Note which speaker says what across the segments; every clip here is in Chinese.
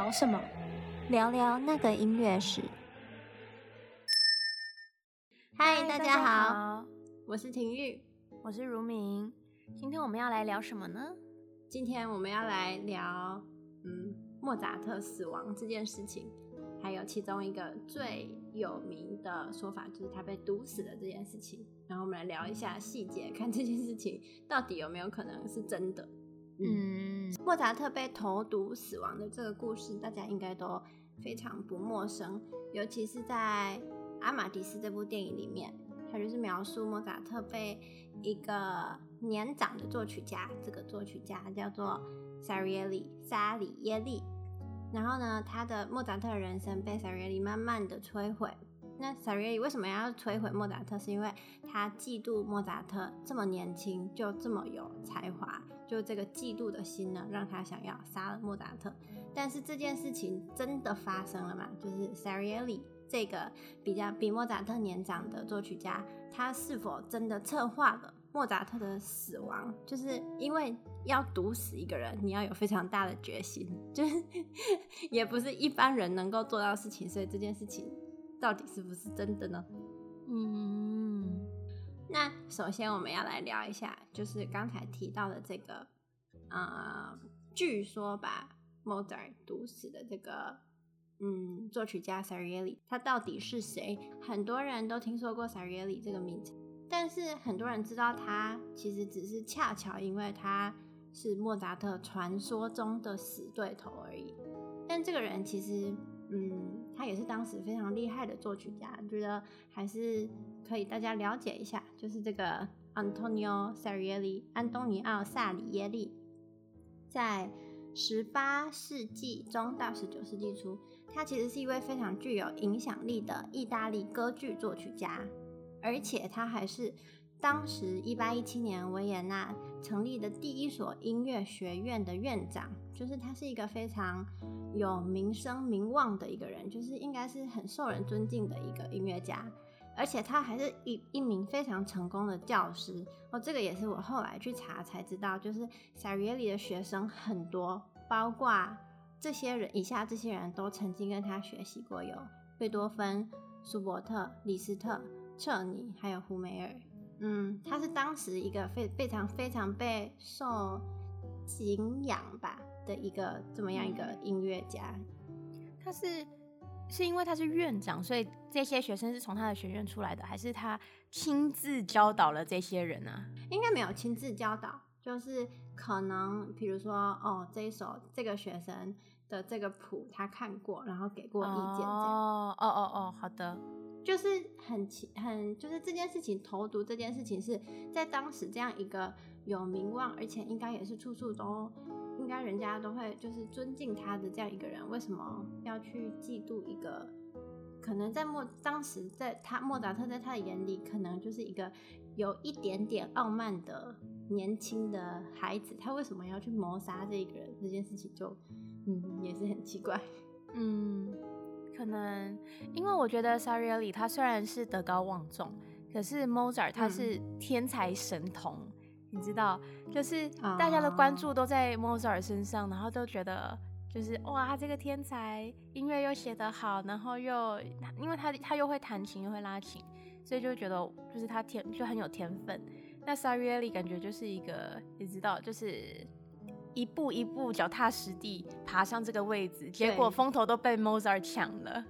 Speaker 1: 聊什么？聊聊那个音乐史。
Speaker 2: 嗨，大家好，我是婷玉，
Speaker 3: 我是如明。今天我们要来聊什么呢？
Speaker 2: 今天我们要来聊，嗯，莫扎特死亡这件事情，还有其中一个最有名的说法，就是他被毒死的这件事情。然后我们来聊一下细节，看这件事情到底有没有可能是真的。嗯，莫扎特被投毒死亡的这个故事，大家应该都非常不陌生，尤其是在《阿玛迪斯》这部电影里面，它就是描述莫扎特被一个年长的作曲家，这个作曲家叫做萨里耶利，萨里耶利。然后呢，他的莫扎特人生被萨里耶利慢慢的摧毁。那萨里耶利为什么要摧毁莫扎特？是因为他嫉妒莫扎特这么年轻就这么有才华，就这个嫉妒的心呢，让他想要杀了莫扎特。但是这件事情真的发生了吗？就是萨里耶利这个比较比莫扎特年长的作曲家，他是否真的策划了莫扎特的死亡？就是因为要毒死一个人，你要有非常大的决心，就是 也不是一般人能够做到的事情，所以这件事情。到底是不是真的呢？嗯，那首先我们要来聊一下，就是刚才提到的这个，呃，据说把莫扎尔毒死的这个，嗯，作曲家萨里耶里，他到底是谁？很多人都听说过萨里耶里这个名字，但是很多人知道他其实只是恰巧因为他是莫扎特传说中的死对头而已。但这个人其实。嗯，他也是当时非常厉害的作曲家，觉得还是可以大家了解一下，就是这个 Antonio s a r i e l i 安东尼奥·萨里耶利，在十八世纪中到十九世纪初，他其实是一位非常具有影响力的意大利歌剧作曲家，而且他还是当时一八一七年维也纳成立的第一所音乐学院的院长，就是他是一个非常。有名声名望的一个人，就是应该是很受人尊敬的一个音乐家，而且他还是一一名非常成功的教师哦。这个也是我后来去查才知道，就是萨里耶里的学生很多，包括这些人，以下这些人都曾经跟他学习过，有贝多芬、舒伯特、李斯特、彻尼，还有胡梅尔。嗯，他是当时一个非非常非常被受敬仰吧。的一个这么样一个音乐家，
Speaker 3: 他是是因为他是院长，所以这些学生是从他的学院出来的，还是他亲自教导了这些人啊？
Speaker 2: 应该没有亲自教导，就是可能比如说哦，这一首这个学生的这个谱他看过，然后给过意见这样。
Speaker 3: 哦哦哦哦，好的，
Speaker 2: 就是很奇很就是这件事情投毒这件事情是在当时这样一个有名望，而且应该也是处处都。应该人家都会就是尊敬他的这样一个人，为什么要去嫉妒一个可能在莫当时在他莫扎特在他的眼里，可能就是一个有一点点傲慢的年轻的孩子，他为什么要去谋杀这个人？这件事情就嗯也是很奇怪，
Speaker 3: 嗯，可能因为我觉得萨里耶里他虽然是德高望重，可是 Mozart 他是天才神童。嗯你知道，就是大家的关注都在 Mozart 身上，然后都觉得就是哇，他这个天才，音乐又写得好，然后又因为他他又会弹琴又会拉琴，所以就觉得就是他天就很有天分。那萨里耶里感觉就是一个，你知道，就是一步一步脚踏实地爬上这个位置，结果风头都被 Mozart 抢了，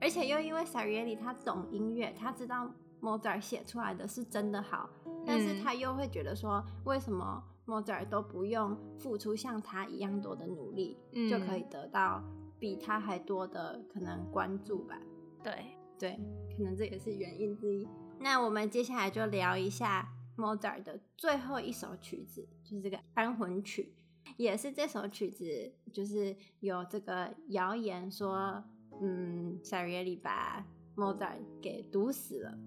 Speaker 2: 而且又因为萨里耶里他懂音乐，他知道 Mozart 写出来的是真的好。但是他又会觉得说，为什么 Mozart 都不用付出像他一样多的努力，嗯、就可以得到比他还多的可能关注吧？
Speaker 3: 对
Speaker 2: 对，可能这也是原因之一。那我们接下来就聊一下 Mozart 的最后一首曲子，就是这个安魂曲，也是这首曲子，就是有这个谣言说，嗯，萨里耶里把莫扎给毒死了，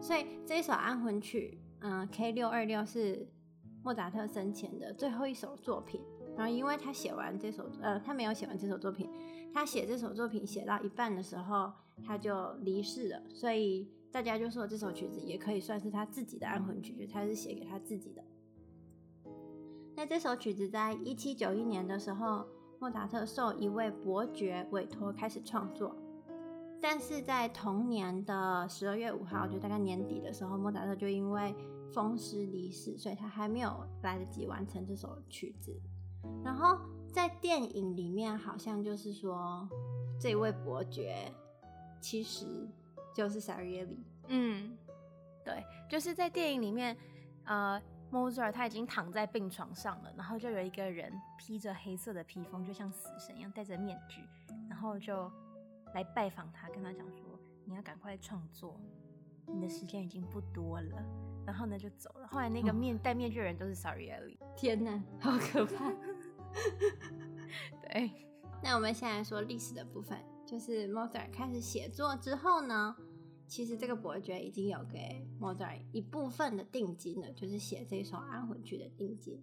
Speaker 2: 所以这一首安魂曲。嗯，K 六二六是莫扎特生前的最后一首作品。然后，因为他写完这首，呃，他没有写完这首作品，他写这首作品写到一半的时候，他就离世了。所以大家就说这首曲子也可以算是他自己的安魂曲，就他是写给他自己的。那这首曲子在一七九一年的时候莫扎特受一位伯爵委托开始创作，但是在同年的十二月五号，就大概年底的时候，莫扎特就因为风湿离世，所以他还没有来得及完成这首曲子。然后在电影里面，好像就是说，这位伯爵其实就是 Salieri。
Speaker 3: 嗯，对，就是在电影里面，呃，Mozart 他已经躺在病床上了，然后就有一个人披着黑色的披风，就像死神一样戴着面具，然后就来拜访他，跟他讲说：“你要赶快创作，你的时间已经不多了。”然后呢就走了。后来那个面戴面具的人都是 Salieri。
Speaker 2: 天哪，好可怕！
Speaker 3: 对，
Speaker 2: 那我们现在说历史的部分，就是 Mozart 开始写作之后呢，其实这个伯爵已经有给 Mozart 一部分的定金了，就是写这首安魂曲的定金。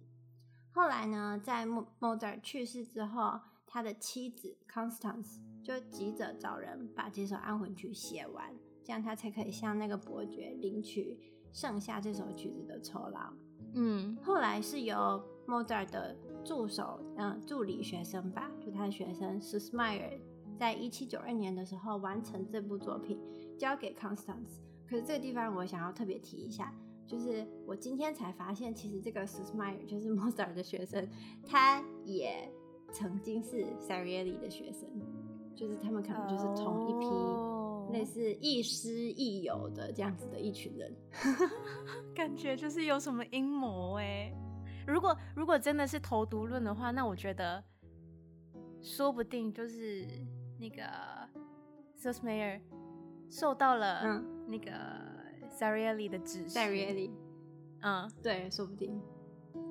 Speaker 2: 后来呢，在 Mozart 去世之后，他的妻子 Constance 就急着找人把这首安魂曲写完，这样他才可以向那个伯爵领取剩下这首曲子的酬劳。
Speaker 3: 嗯，
Speaker 2: 后来是由 Mozart 的助手，嗯，助理学生吧，就他的学生 Süssmayr，在一七九二年的时候完成这部作品，交给 Constance。可是这个地方我想要特别提一下，就是我今天才发现，其实这个 Süssmayr 就是 Mozart 的学生，他也曾经是 Sarieli 的学生，就是他们可能就是同一批类似亦师亦友的这样子的一群人，
Speaker 3: 感觉就是有什么阴谋哎。如果如果真的是投毒论的话，那我觉得说不定就是那个 Süssmayr 受到了那个 Sarieli 的指示。
Speaker 2: Sarieli，
Speaker 3: 嗯，
Speaker 2: 对，说不定。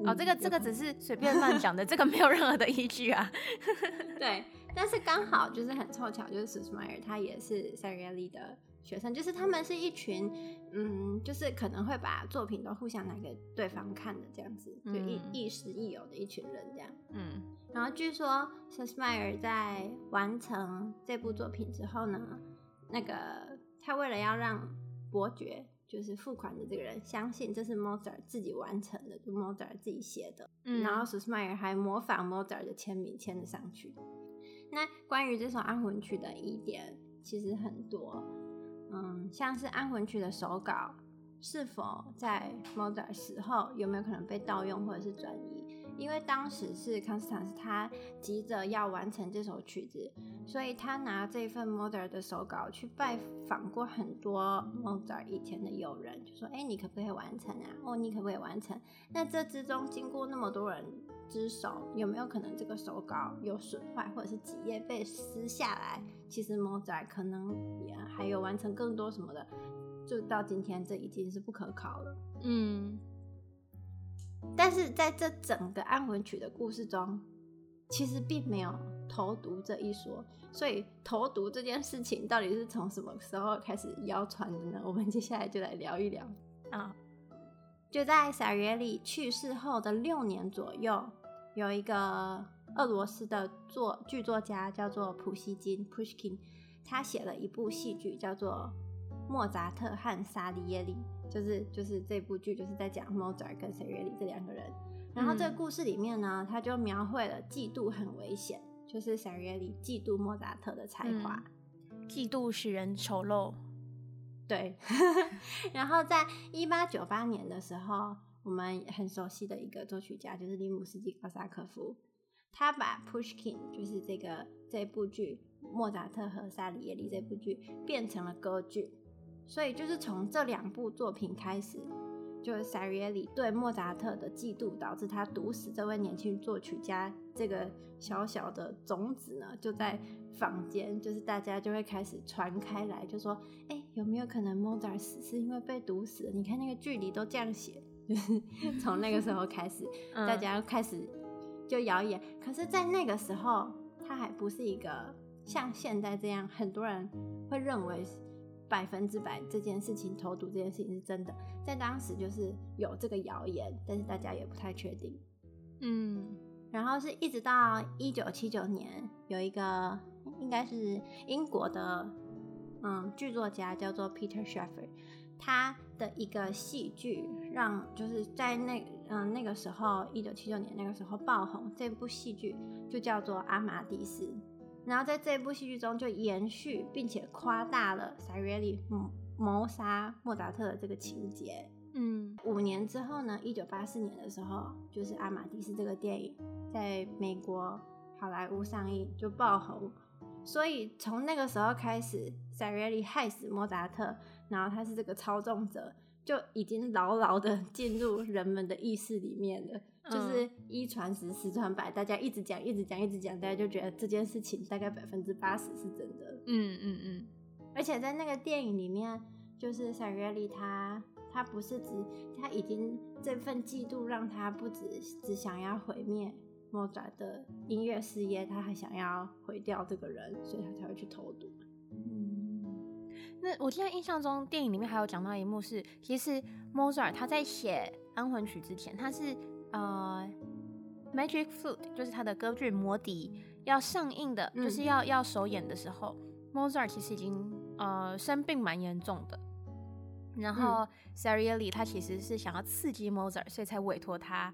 Speaker 3: 哦，这个这个只是随便乱讲的，这个没有任何的依据啊。
Speaker 2: 对，但是刚好就是很凑巧，就是 Süssmayr 他也是 Sarieli 的。学生就是他们是一群，嗯，就是可能会把作品都互相拿给对方看的这样子，就亦亦师亦友的一群人这样。
Speaker 3: 嗯，
Speaker 2: 然后据说 Süssmayr 在完成这部作品之后呢，那个他为了要让伯爵就是付款的这个人相信这是 Mozart 自己完成的，就 Mozart 自己写的，嗯，然后 Süssmayr 还模仿 Mozart 的签名签了上去。那关于这首安魂曲的疑点其实很多。嗯，像是安魂曲的手稿是否在 Mozart 死后有没有可能被盗用或者是转移？因为当时是康斯坦斯他急着要完成这首曲子，所以他拿这份 Mozart 的手稿去拜访过很多 Mozart 以前的友人，就说：“哎，你可不可以完成啊？哦，你可不可以完成？”那这之中经过那么多人之手，有没有可能这个手稿有损坏，或者是几页被撕下来？其实 Mozart 可能也还有完成更多什么的，就到今天这已经是不可考了。
Speaker 3: 嗯，
Speaker 2: 但是在这整个安魂曲的故事中，其实并没有投毒这一说。所以投毒这件事情到底是从什么时候开始谣传的呢？我们接下来就来聊一聊
Speaker 3: 啊。
Speaker 2: 就在 Salieri 去世后的六年左右，有一个。俄罗斯的作剧作家叫做普希金 （Pushkin），他写了一部戏剧叫做《莫扎特和萨里耶里》，就是就是这部剧就是在讲莫扎特跟萨里耶里这两个人。然后这个故事里面呢，他就描绘了嫉妒很危险，就是萨里耶里嫉妒莫扎特的才华，
Speaker 3: 嗯、嫉妒使人丑陋。
Speaker 2: 对。然后在一八九八年的时候，我们很熟悉的一个作曲家就是里姆斯基高萨科夫。他把 Pushkin 就是这个这部剧《莫扎特和萨里耶里》这部剧变成了歌剧，所以就是从这两部作品开始，就是塞耶里对莫扎特的嫉妒导致他毒死这位年轻作曲家，这个小小的种子呢，就在坊间，就是大家就会开始传开来，就说，哎，有没有可能莫扎特死是因为被毒死？你看那个剧里都这样写，就是 从那个时候开始，大家开始。就谣言，可是，在那个时候，他还不是一个像现在这样，很多人会认为百分之百这件事情投毒这件事情是真的。在当时，就是有这个谣言，但是大家也不太确定。
Speaker 3: 嗯，
Speaker 2: 然后是一直到一九七九年，有一个应该是英国的嗯剧作家叫做 Peter Sheffer，他的一个戏剧让就是在那嗯，那个时候一九七九年那个时候爆红，这部戏剧就叫做《阿玛迪斯》。然后在这部戏剧中就延续并且夸大了萨瑞利谋杀莫扎特的这个情节。
Speaker 3: 嗯，
Speaker 2: 五年之后呢，一九八四年的时候，就是《阿玛迪斯》这个电影在美国好莱坞上映就爆红。所以从那个时候开始，萨瑞利害死莫扎特，然后他是这个操纵者，就已经牢牢的进入人们的意识里面了。嗯、就是一传十，十传百，大家一直讲，一直讲，一直讲，大家就觉得这件事情大概百分之八十是真的。
Speaker 3: 嗯嗯嗯。
Speaker 2: 而且在那个电影里面，就是萨瑞里他他不是只他已经这份嫉妒让他不只只想要毁灭。莫扎的音乐事业，他还想要毁掉这个人，所以他才会去投毒。
Speaker 3: 嗯，那我现在印象中，电影里面还有讲到一幕是，其实莫扎特他在写安魂曲之前，他是呃，Magic Flute，就是他的歌剧《魔笛》要上映的，嗯、就是要要首演的时候，莫扎特其实已经呃生病蛮严重的。然后 Sarieli 他其实是想要刺激 Mozart，，所以才委托他。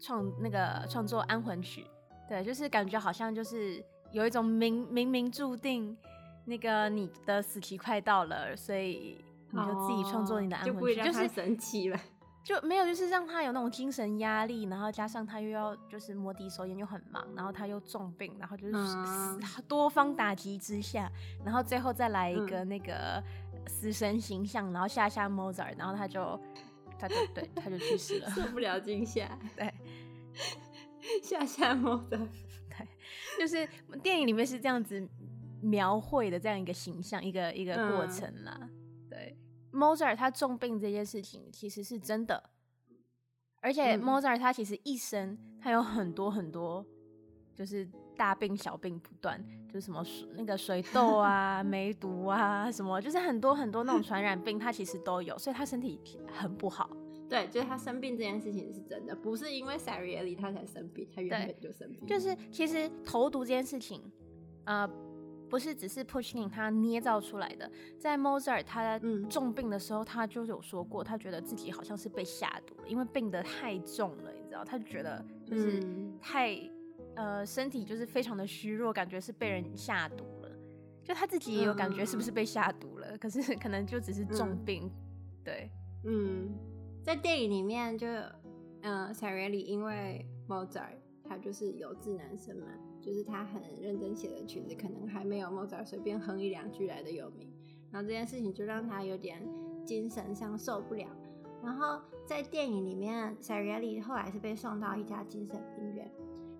Speaker 3: 创那个创作安魂曲，对，就是感觉好像就是有一种冥冥冥注定，那个你的死期快到了，所以你就自己创作你的安魂曲，
Speaker 2: 哦、就不会让他生气了，
Speaker 3: 就没有就是让他有那种精神压力，然后加上他又要就是魔笛首演又很忙，然后他又重病，然后就是多方打击之下，然后最后再来一个那个死神形象，然后吓吓 Mozart，然后他就。他就对，他就去世了，
Speaker 2: 受不了惊吓，
Speaker 3: 对，
Speaker 2: 吓吓莫扎特，
Speaker 3: 对，就是电影里面是这样子描绘的这样一个形象，一个一个过程啦。嗯、对，莫扎特他重病这件事情其实是真的，而且莫扎特他其实一生他有很多很多，就是大病小病不断，就是什么水那个水痘啊、梅毒啊，什么就是很多很多那种传染病，他其实都有，所以他身体很不好。
Speaker 2: 对，就是他生病这件事情是真的，不是因为萨瑞里他才生病，他原本就生病。
Speaker 3: 就是其实投毒这件事情，呃，不是只是 Pushkin 他捏造出来的，在 Mozart 他重病的时候，他就有说过，他觉得自己好像是被下毒了，因为病得太重了，你知道，他就觉得就是太。呃，身体就是非常的虚弱，感觉是被人下毒了。就他自己也有感觉是不是被下毒了，嗯、可是可能就只是重病。嗯、对，
Speaker 2: 嗯，在电影里面就，嗯、呃，萨瑞里因为 Mozart 他就是有志男生嘛，就是他很认真写的曲子，可能还没有莫扎随便哼一两句来的有名。然后这件事情就让他有点精神上受不了。然后在电影里面，萨瑞里后来是被送到一家精神病院。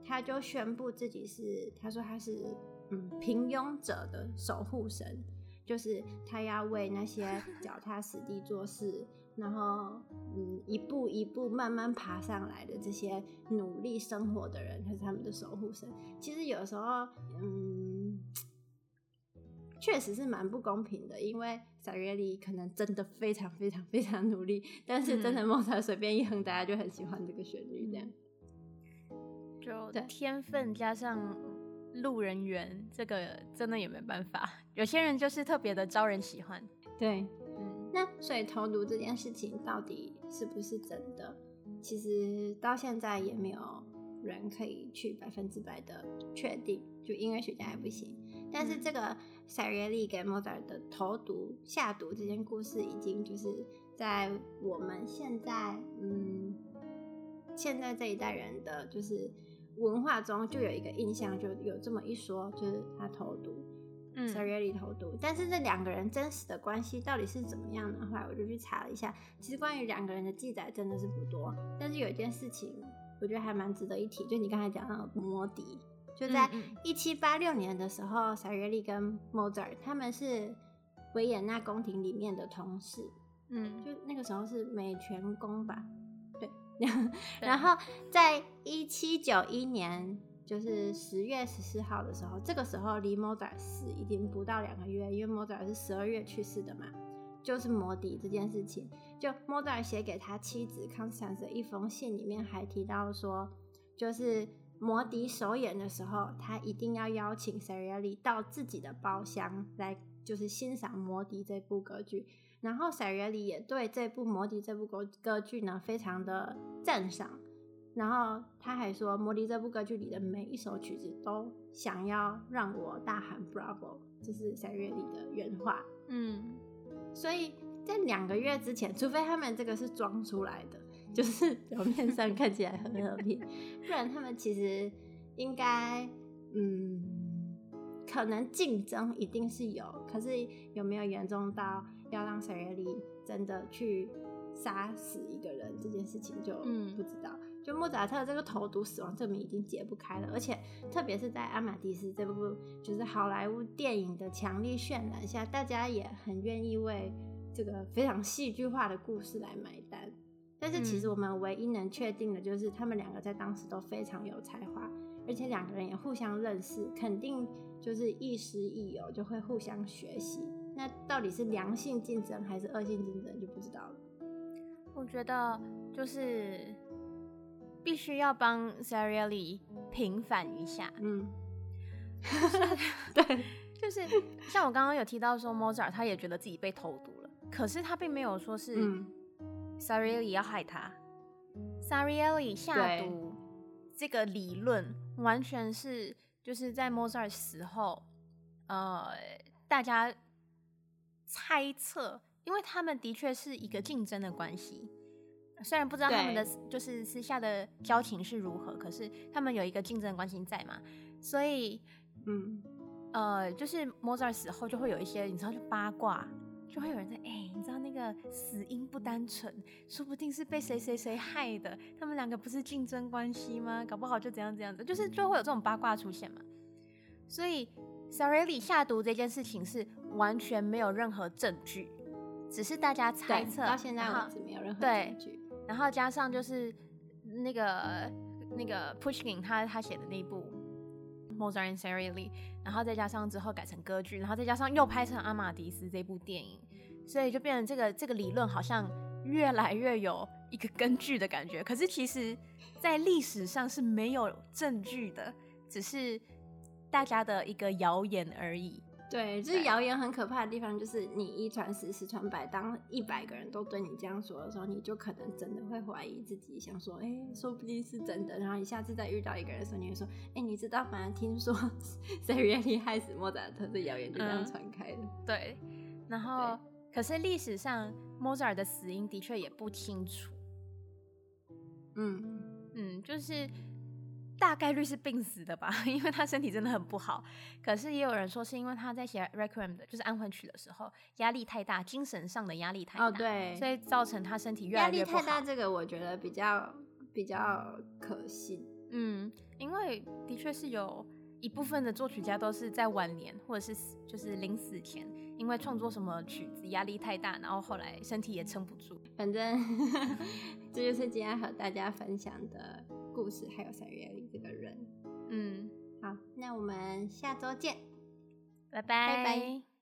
Speaker 2: 他就宣布自己是，他说他是嗯平庸者的守护神，就是他要为那些 脚踏实地做事，然后嗯一步一步慢慢爬上来的这些努力生活的人，他是他们的守护神。其实有时候嗯确实是蛮不公平的，因为小月里可能真的非常非常非常努力，但是真的莫扎特随便一哼，大家就很喜欢这个旋律这样。
Speaker 3: 就天分加上路人缘，这个真的也没办法。有些人就是特别的招人喜欢。
Speaker 2: 对，嗯，那所以投毒这件事情到底是不是真的？其实到现在也没有人可以去百分之百的确定，就音乐学家也不行。但是这个塞瑞利给莫扎特的投毒下毒这件故事，已经就是在我们现在，嗯，现在这一代人的就是。文化中就有一个印象，就有这么一说，就是他投毒，嗯，Salieri 投毒。但是这两个人真实的关系到底是怎么样的？后来我就去查了一下，其实关于两个人的记载真的是不多。但是有一件事情，我觉得还蛮值得一提，就你刚才讲到的魔笛，就在一七八六年的时候，Salieri 跟 Mozart 他们是维也纳宫廷里面的同事，嗯，就那个时候是美泉宫吧。然后，在一七九一年，就是十月十四号的时候，这个时候离莫扎特死已经不到两个月，因为莫扎特是十二月去世的嘛。就是摩笛这件事情，就莫扎特写给他妻子康斯坦丝的一封信里面还提到说，就是摩笛首演的时候，他一定要邀请萨瑞里到自己的包厢来，就是欣赏魔笛这部歌剧。然后塞瑞里也对这部《魔笛》这部歌歌剧呢非常的赞赏。然后他还说，《魔笛》这部歌剧里的每一首曲子都想要让我大喊 “Bravo”，这是塞瑞里的原话。嗯，所以在两个月之前，除非他们这个是装出来的，就是表面上看起来很和平，不然他们其实应该，嗯，可能竞争一定是有，可是有没有严重到要让塞瑞里真的去杀死一个人这件事情就不知道。嗯就莫扎特这个投毒死亡证明已经解不开了，而且特别是在《阿玛迪斯》这部就是好莱坞电影的强力渲染下，大家也很愿意为这个非常戏剧化的故事来买单。但是其实我们唯一能确定的就是，他们两个在当时都非常有才华，而且两个人也互相认识，肯定就是亦师亦友，就会互相学习。那到底是良性竞争还是恶性竞争，就不知道了。
Speaker 3: 我觉得就是。必须要帮 Sarieli 平反一下，嗯，对，就是像我刚刚有提到说，Mozart 他也觉得自己被投毒了，可是他并没有说是 Sarieli 要害他，嗯，Sarieli 下毒这个理论完全是就是在 Mozart 死后，呃，大家猜测，因为他们的确是一个竞争的关系。虽然不知道他们的就是私下的交情是如何，可是他们有一个竞争关系在嘛，所以，嗯，呃，就是 Mozart 死后就会有一些你知道就八卦，就会有人在哎、欸，你知道那个死因不单纯，说不定是被谁谁谁害的，他们两个不是竞争关系吗？搞不好就怎样怎样的，就是就会有这种八卦出现嘛。所以 Sarieli 下毒这件事情是完全没有任何证据，只是大家猜测，
Speaker 2: 到现在为止没有任何证据。
Speaker 3: 然后加上就是那个那个 Pushkin 他他写的那一部 Rosan Sareli 然后再加上之后改成歌剧，然后再加上又拍成阿玛迪斯这部电影，所以就变成这个这个理论好像越来越有一个根据的感觉。可是其实，在历史上是没有证据的，只是大家的一个谣言而已。
Speaker 2: 对，就是谣言很可怕的地方，就是你一传十，十传百，当一百个人都对你这样说的时候，你就可能真的会怀疑自己，想说，哎、欸，说不定是真的。然后你下次再遇到一个人的时候，你会说，哎、欸，你知道，反正听说 Salieri 害死莫扎特的谣言就这样传开了、
Speaker 3: 嗯。对，然后可是历史上莫扎尔的死因的确也不清楚。嗯嗯，就是。大概率是病死的吧，因为他身体真的很不好。可是也有人说是因为他在写 Requiem 的，就是安魂曲的时候压力太大，精神上的压力太大，哦，对，所以造成他身体越来越不好。
Speaker 2: 压力太大，这个我觉得比较比较可信。
Speaker 3: 嗯，因为的确是有一部分的作曲家都是在晚年或者是就是临死前，因为创作什么曲子压力太大，然后后来身体也撑不住。
Speaker 2: 反正 这就是今天和大家分享的故事，还有三月里这个人。嗯，好，那我们下周见，
Speaker 3: 拜拜。拜拜。